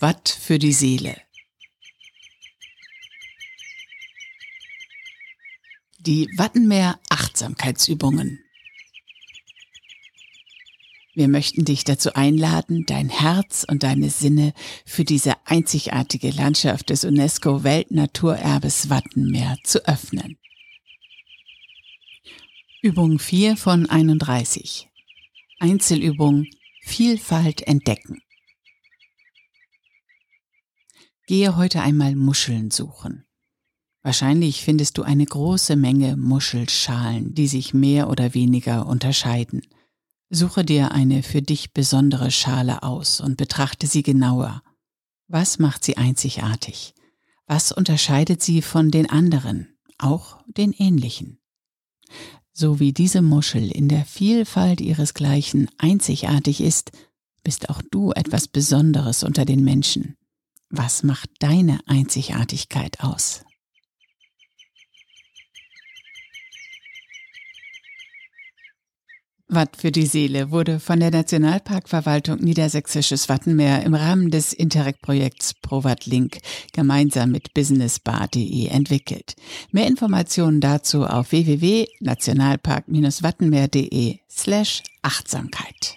Watt für die Seele. Die Wattenmeer Achtsamkeitsübungen. Wir möchten dich dazu einladen, dein Herz und deine Sinne für diese einzigartige Landschaft des UNESCO Weltnaturerbes Wattenmeer zu öffnen. Übung 4 von 31. Einzelübung Vielfalt entdecken. Gehe heute einmal Muscheln suchen. Wahrscheinlich findest du eine große Menge Muschelschalen, die sich mehr oder weniger unterscheiden. Suche dir eine für dich besondere Schale aus und betrachte sie genauer. Was macht sie einzigartig? Was unterscheidet sie von den anderen, auch den ähnlichen? So wie diese Muschel in der Vielfalt ihresgleichen einzigartig ist, bist auch du etwas Besonderes unter den Menschen. Was macht deine Einzigartigkeit aus? Watt für die Seele wurde von der Nationalparkverwaltung Niedersächsisches Wattenmeer im Rahmen des Interreg-Projekts ProWatt Link gemeinsam mit businessbar.de entwickelt. Mehr Informationen dazu auf www.nationalpark-wattenmeer.de slash Achtsamkeit.